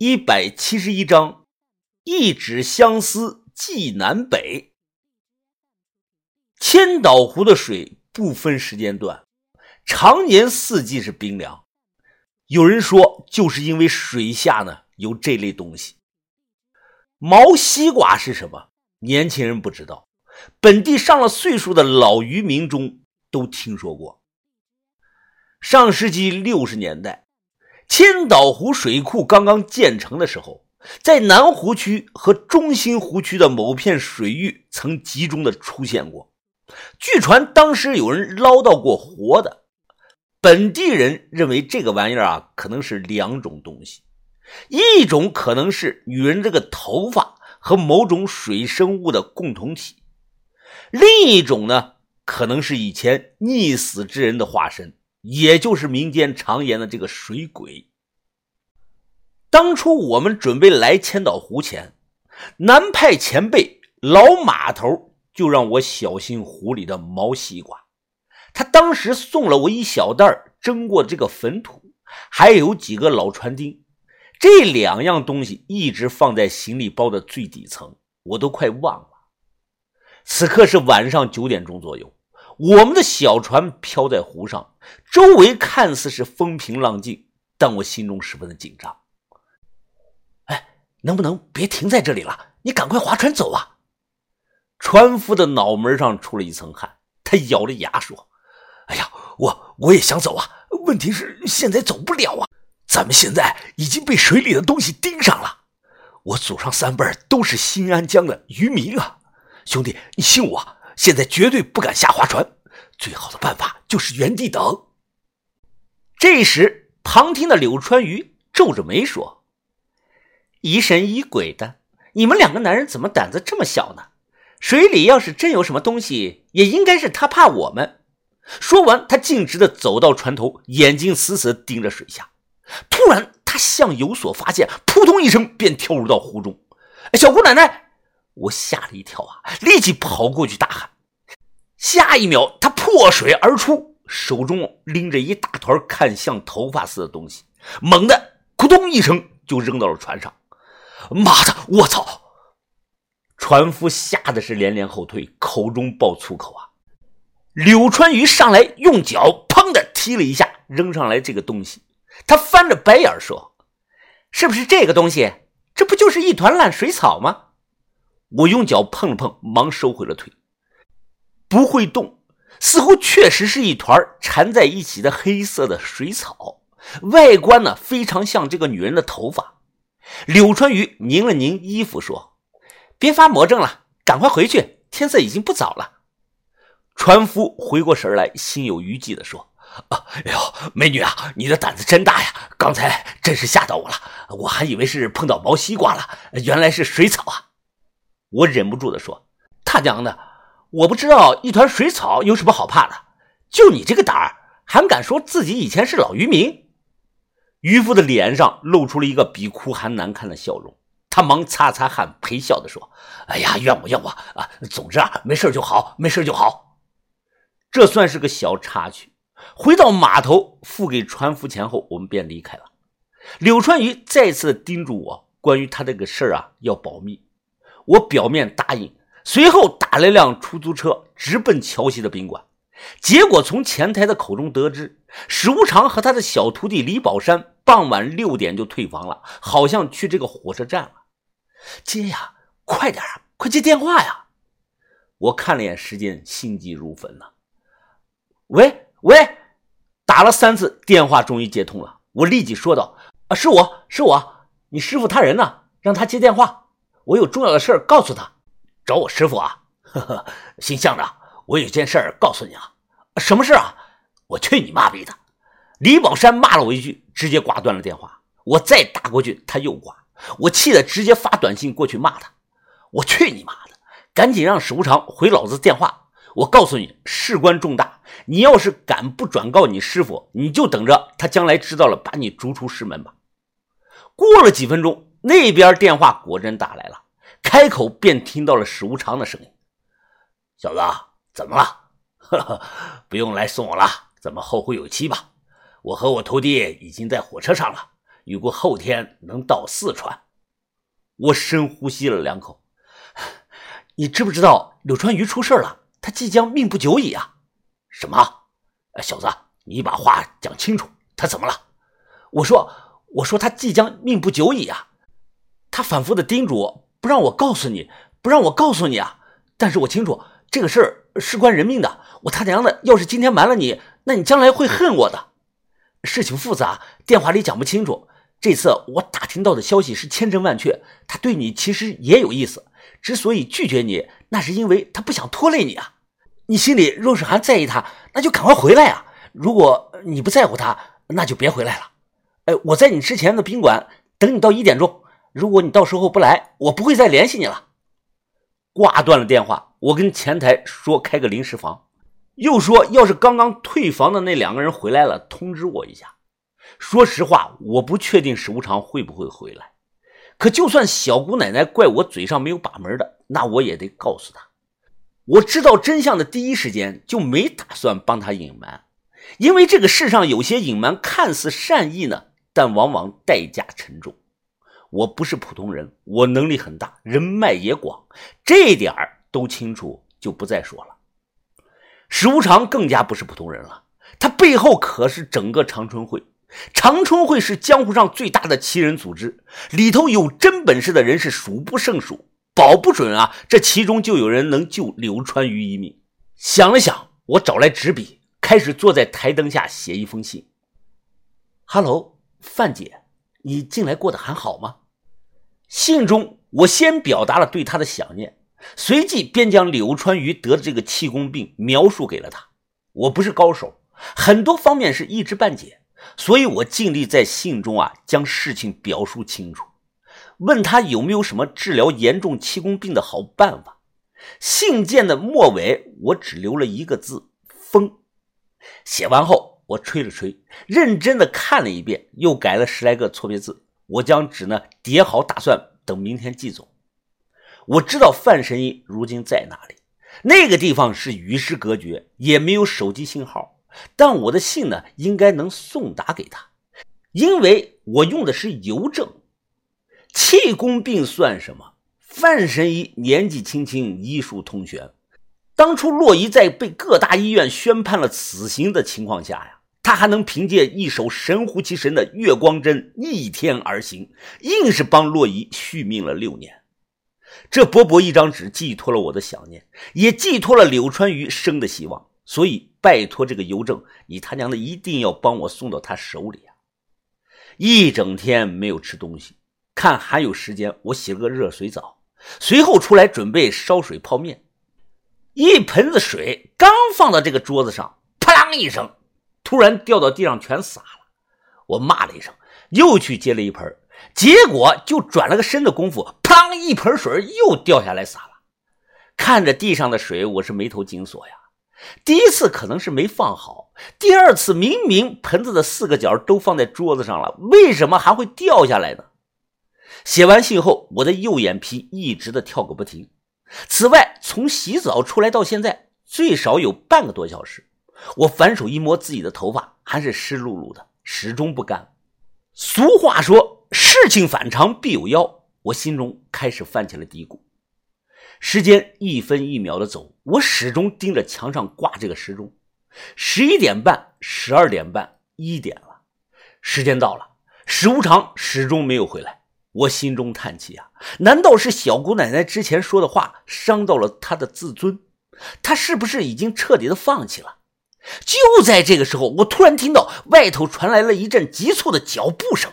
一百七十一章，一纸相思寄南北。千岛湖的水不分时间段，常年四季是冰凉。有人说，就是因为水下呢有这类东西。毛西瓜是什么？年轻人不知道，本地上了岁数的老渔民中都听说过。上世纪六十年代。千岛湖水库刚刚建成的时候，在南湖区和中心湖区的某片水域曾集中的出现过。据传当时有人捞到过活的。本地人认为这个玩意儿啊，可能是两种东西：一种可能是女人这个头发和某种水生物的共同体；另一种呢，可能是以前溺死之人的化身。也就是民间常言的这个水鬼。当初我们准备来千岛湖前，南派前辈老码头就让我小心湖里的毛西瓜。他当时送了我一小袋蒸过这个粉土，还有几个老船钉。这两样东西一直放在行李包的最底层，我都快忘了。此刻是晚上九点钟左右。我们的小船漂在湖上，周围看似是风平浪静，但我心中十分的紧张。哎，能不能别停在这里了？你赶快划船走啊！船夫的脑门上出了一层汗，他咬着牙说：“哎呀，我我也想走啊，问题是现在走不了啊！咱们现在已经被水里的东西盯上了。我祖上三辈都是新安江的渔民啊，兄弟，你信我。”现在绝对不敢下划船，最好的办法就是原地等。这时，旁听的柳川鱼皱着眉说：“疑神疑鬼的，你们两个男人怎么胆子这么小呢？水里要是真有什么东西，也应该是他怕我们。”说完，他径直的走到船头，眼睛死死盯着水下。突然，他像有所发现，扑通一声便跳入到湖中。小姑奶奶！我吓了一跳啊，立即跑过去大喊。下一秒，他破水而出，手中拎着一大团看像头发似的东西，猛地“咕咚”一声就扔到了船上。妈的，我操！船夫吓得是连连后退，口中爆粗口啊！柳川鱼上来用脚“砰”的踢了一下，扔上来这个东西，他翻着白眼说：“是不是这个东西？这不就是一团烂水草吗？”我用脚碰了碰，忙收回了腿。不会动，似乎确实是一团缠在一起的黑色的水草，外观呢非常像这个女人的头发。柳川鱼拧了拧衣服，说：“别发魔怔了，赶快回去，天色已经不早了。”船夫回过神来，心有余悸的说：“啊，哎呦，美女啊，你的胆子真大呀！刚才真是吓到我了，我还以为是碰到毛西瓜了，原来是水草啊！”我忍不住的说：“他娘的，我不知道一团水草有什么好怕的，就你这个胆儿，还敢说自己以前是老渔民？”渔夫的脸上露出了一个比哭还难看的笑容，他忙擦擦汗，陪笑的说：“哎呀，怨我怨我啊！总之啊，没事就好，没事就好。”这算是个小插曲。回到码头付给船夫钱后，我们便离开了。柳川鱼再次叮嘱我，关于他这个事儿啊，要保密。我表面答应，随后打了辆出租车，直奔桥西的宾馆。结果从前台的口中得知，史无常和他的小徒弟李宝山傍晚六点就退房了，好像去这个火车站了。接呀，快点啊，快接电话呀！我看了眼时间，心急如焚呐。喂喂，打了三次电话，终于接通了。我立即说道：“啊，是我是我，你师傅他人呢？让他接电话。”我有重要的事儿告诉他，找我师傅啊！呵呵，姓向的，我有件事儿告诉你啊。什么事啊？我去你妈逼的！李宝山骂了我一句，直接挂断了电话。我再打过去，他又挂。我气得直接发短信过去骂他。我去你妈的！赶紧让史无常回老子电话。我告诉你，事关重大，你要是敢不转告你师傅，你就等着他将来知道了把你逐出师门吧。过了几分钟。那边电话果真打来了，开口便听到了史无常的声音：“小子，怎么了？呵呵，不用来送我了，咱们后会有期吧。我和我徒弟已经在火车上了，预估后天能到四川。我深呼吸了两口。你知不知道柳川鱼出事了？他即将命不久矣啊！什么？小子，你把话讲清楚，他怎么了？我说，我说他即将命不久矣啊！他反复的叮嘱我不让我告诉你，不让我告诉你啊！但是我清楚这个事儿事关人命的，我他娘的，要是今天瞒了你，那你将来会恨我的。事情复杂，电话里讲不清楚。这次我打听到的消息是千真万确，他对你其实也有意思。之所以拒绝你，那是因为他不想拖累你啊。你心里若是还在意他，那就赶快回来啊！如果你不在乎他，那就别回来了。哎，我在你之前的宾馆等你到一点钟。如果你到时候不来，我不会再联系你了。挂断了电话，我跟前台说开个临时房，又说要是刚刚退房的那两个人回来了，通知我一下。说实话，我不确定史无常会不会回来。可就算小姑奶奶怪我嘴上没有把门的，那我也得告诉她。我知道真相的第一时间就没打算帮他隐瞒，因为这个世上有些隐瞒看似善意呢，但往往代价沉重。我不是普通人，我能力很大，人脉也广，这点儿都清楚，就不再说了。史无常更加不是普通人了，他背后可是整个长春会。长春会是江湖上最大的奇人组织，里头有真本事的人是数不胜数，保不准啊，这其中就有人能救柳川鱼一命。想了想，我找来纸笔，开始坐在台灯下写一封信。Hello，范姐，你近来过得还好吗？信中我先表达了对他的想念，随即便将柳川鱼得的这个气功病描述给了他。我不是高手，很多方面是一知半解。所以我尽力在信中啊将事情表述清楚，问他有没有什么治疗严重气功病的好办法。信件的末尾我只留了一个字“风”。写完后，我吹了吹，认真的看了一遍，又改了十来个错别字。我将纸呢叠好，打算等明天寄走。我知道范神医如今在哪里，那个地方是与世隔绝，也没有手机信号。但我的信呢，应该能送达给他，因为我用的是邮政。气功病算什么？范神医年纪轻轻，医术通玄。当初洛伊在被各大医院宣判了死刑的情况下呀，他还能凭借一手神乎其神的月光针逆天而行，硬是帮洛伊续命了六年。这薄薄一张纸，寄托了我的想念，也寄托了柳川鱼生的希望。所以，拜托这个邮政，你他娘的一定要帮我送到他手里啊！一整天没有吃东西，看还有时间，我洗了个热水澡，随后出来准备烧水泡面。一盆子水刚放到这个桌子上，啪啷一声，突然掉到地上，全洒了。我骂了一声，又去接了一盆，结果就转了个身的功夫，砰一盆水又掉下来洒了。看着地上的水，我是眉头紧锁呀。第一次可能是没放好，第二次明明盆子的四个角都放在桌子上了，为什么还会掉下来呢？写完信后，我的右眼皮一直的跳个不停。此外，从洗澡出来到现在，最少有半个多小时。我反手一摸自己的头发，还是湿漉漉的，始终不干。俗话说，事情反常必有妖，我心中开始泛起了嘀咕。时间一分一秒的走，我始终盯着墙上挂这个时钟。十一点半，十二点半，一点了，时间到了。史无常始终没有回来，我心中叹气啊！难道是小姑奶奶之前说的话伤到了他的自尊？他是不是已经彻底的放弃了？就在这个时候，我突然听到外头传来了一阵急促的脚步声。